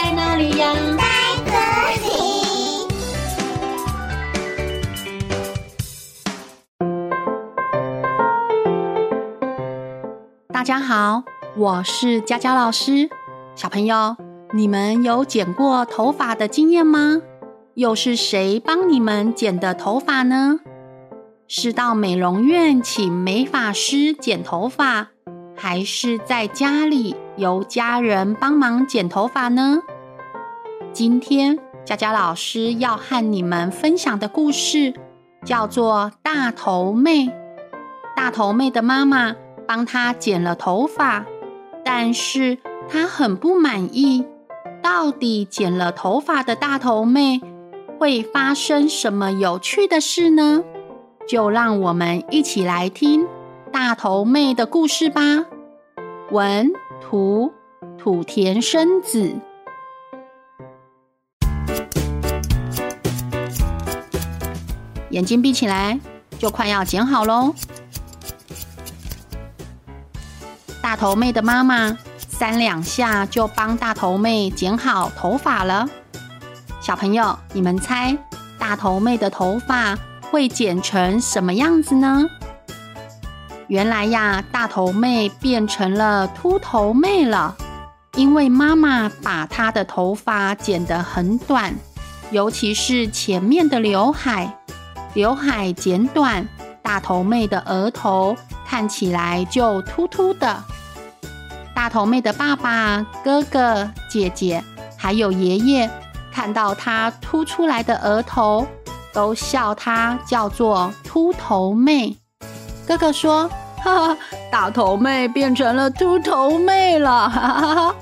在哪里呀？在这里。大家好，我是佳佳老师。小朋友，你们有剪过头发的经验吗？又是谁帮你们剪的头发呢？是到美容院请美发师剪头发，还是在家里由家人帮忙剪头发呢？今天佳佳老师要和你们分享的故事叫做《大头妹》。大头妹的妈妈帮她剪了头发，但是她很不满意。到底剪了头发的大头妹会发生什么有趣的事呢？就让我们一起来听大头妹的故事吧。文图土田生子，眼睛闭起来，就快要剪好喽。大头妹的妈妈三两下就帮大头妹剪好头发了。小朋友，你们猜大头妹的头发会剪成什么样子呢？原来呀，大头妹变成了秃头妹了，因为妈妈把她的头发剪得很短，尤其是前面的刘海，刘海剪短，大头妹的额头看起来就秃秃的。大头妹的爸爸、哥哥、姐姐还有爷爷看到她凸出来的额头。都笑她叫做秃头妹。哥哥说：“哈哈，大头妹变成了秃头妹了。”哈哈哈。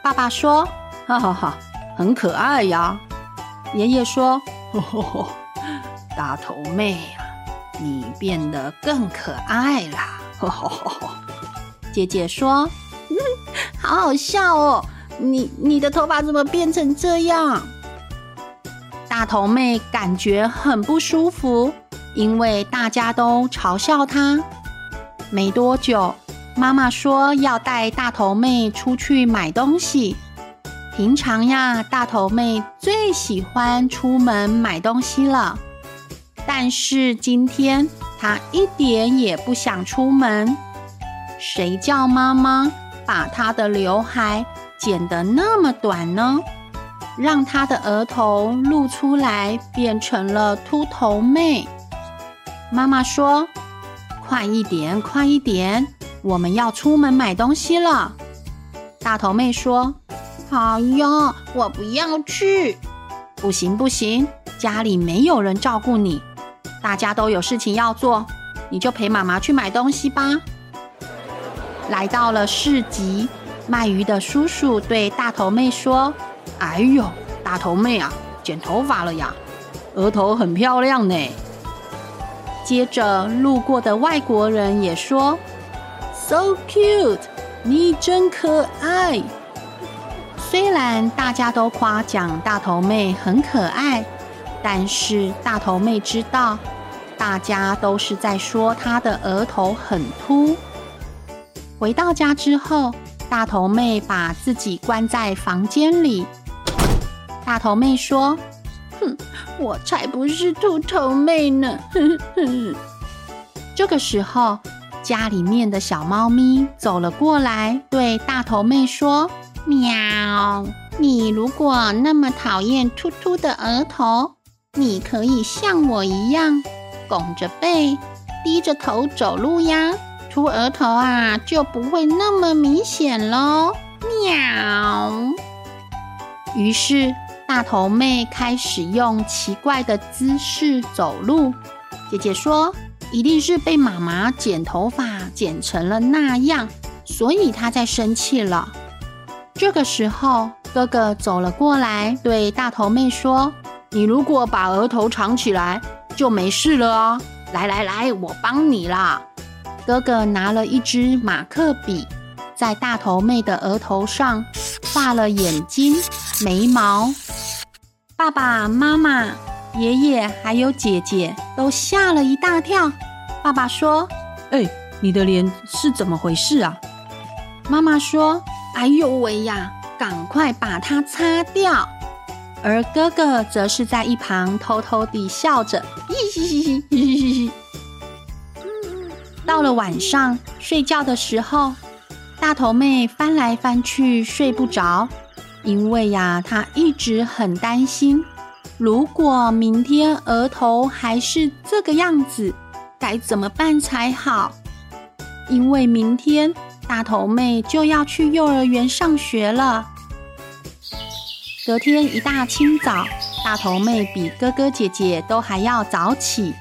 爸爸说：“哈哈哈，很可爱呀。”爷爷说：“呵呵呵，大头妹呀，你变得更可爱了。”呵呵呵。姐姐说：“嗯，好好笑哦，你你的头发怎么变成这样？”大头妹感觉很不舒服，因为大家都嘲笑她。没多久，妈妈说要带大头妹出去买东西。平常呀，大头妹最喜欢出门买东西了，但是今天她一点也不想出门。谁叫妈妈把她的刘海剪得那么短呢？让她的额头露出来，变成了秃头妹。妈妈说：“快一点，快一点，我们要出门买东西了。”大头妹说：“好呀，我不要去。”“不行，不行，家里没有人照顾你，大家都有事情要做，你就陪妈妈去买东西吧。”来到了市集，卖鱼的叔叔对大头妹说。哎呦，大头妹啊，剪头发了呀，额头很漂亮呢。接着路过的外国人也说：“So cute，你真可爱。”虽然大家都夸奖大头妹很可爱，但是大头妹知道，大家都是在说她的额头很秃。回到家之后，大头妹把自己关在房间里。大头妹说：“哼，我才不是秃头妹呢！”哼哼。这个时候，家里面的小猫咪走了过来，对大头妹说：“喵，你如果那么讨厌秃秃的额头，你可以像我一样，拱着背，低着头走路呀，秃额头啊就不会那么明显喽。”喵。于是。大头妹开始用奇怪的姿势走路。姐姐说：“一定是被妈妈剪头发剪成了那样，所以她在生气了。”这个时候，哥哥走了过来，对大头妹说：“你如果把额头藏起来，就没事了哦。来来来，我帮你啦。”哥哥拿了一支马克笔，在大头妹的额头上画了眼睛、眉毛。爸爸妈妈、爷爷还有姐姐都吓了一大跳。爸爸说：“哎，你的脸是怎么回事啊？”妈妈说：“哎呦喂呀，赶快把它擦掉。而哥哥则是在一旁偷偷地笑着，嘻嘻嘻嘻嘻嘻。到了晚上睡觉的时候，大头妹翻来翻去睡不着，因为呀，她一直很担心，如果明天额头还是这个样子，该怎么办才好？因为明天大头妹就要去幼儿园上学了。隔天一大清早，大头妹比哥哥姐姐都还要早起。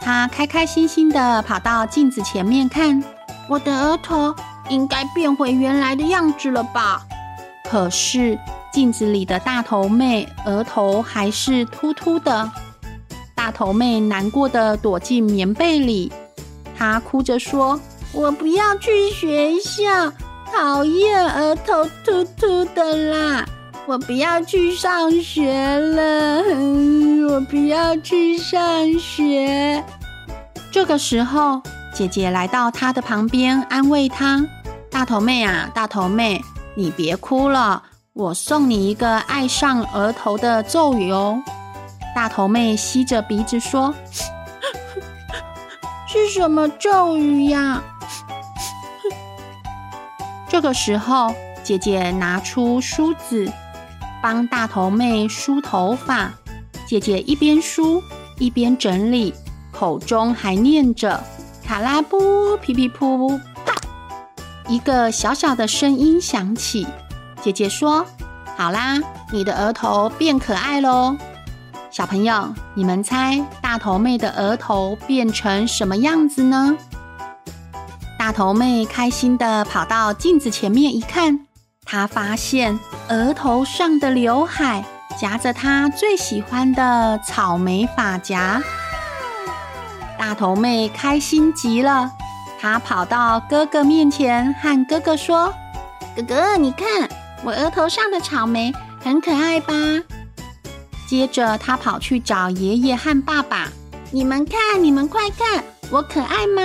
她开开心心地跑到镜子前面看，我的额头应该变回原来的样子了吧？可是镜子里的大头妹额头还是秃秃的。大头妹难过地躲进棉被里，她哭着说：“我不要去学校，讨厌额头秃秃的啦！”我不要去上学了，我不要去上学。这个时候，姐姐来到她的旁边，安慰她：“大头妹啊，大头妹，你别哭了，我送你一个爱上额头的咒语哦。”大头妹吸着鼻子说：“是什么咒语呀？” 这个时候，姐姐拿出梳子。帮大头妹梳头发，姐姐一边梳一边整理，口中还念着“卡拉布皮皮噗”，一个小小的声音响起。姐姐说：“好啦，你的额头变可爱喽。”小朋友，你们猜大头妹的额头变成什么样子呢？大头妹开心的跑到镜子前面一看。她发现额头上的刘海夹着她最喜欢的草莓发夹，大头妹开心极了。他跑到哥哥面前，和哥哥说：“哥哥，你看我额头上的草莓很可爱吧？”接着，他跑去找爷爷和爸爸：“你们看，你们快看，我可爱吗？”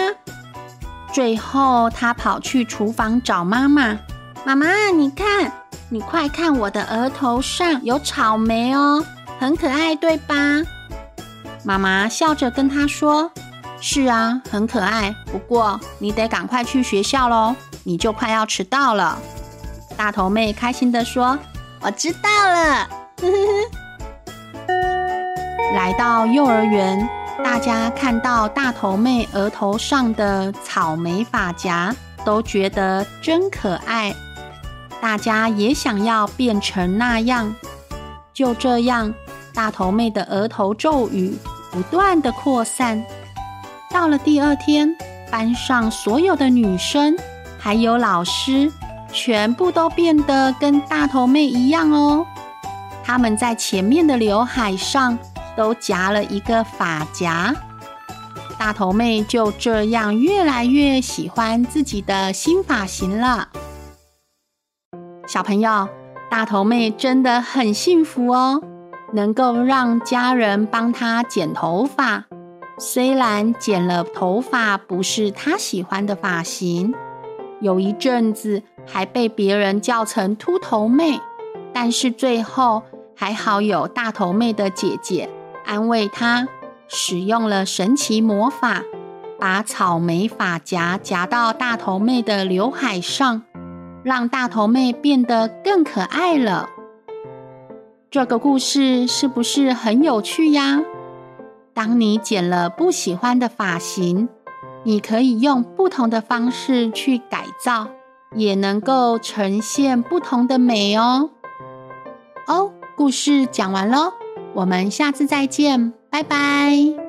最后，他跑去厨房找妈妈。妈妈，你看，你快看，我的额头上有草莓哦，很可爱，对吧？妈妈笑着跟他说：“是啊，很可爱。不过你得赶快去学校喽，你就快要迟到了。”大头妹开心地说：“我知道了。”来到幼儿园，大家看到大头妹额头上的草莓发夹，都觉得真可爱。大家也想要变成那样，就这样，大头妹的额头咒语不断地扩散。到了第二天，班上所有的女生还有老师，全部都变得跟大头妹一样哦。她们在前面的刘海上都夹了一个发夹。大头妹就这样越来越喜欢自己的新发型了。小朋友，大头妹真的很幸福哦，能够让家人帮她剪头发。虽然剪了头发不是她喜欢的发型，有一阵子还被别人叫成秃头妹，但是最后还好有大头妹的姐姐安慰她，使用了神奇魔法，把草莓发夹夹到大头妹的刘海上。让大头妹变得更可爱了。这个故事是不是很有趣呀？当你剪了不喜欢的发型，你可以用不同的方式去改造，也能够呈现不同的美哦。哦，故事讲完喽，我们下次再见，拜拜。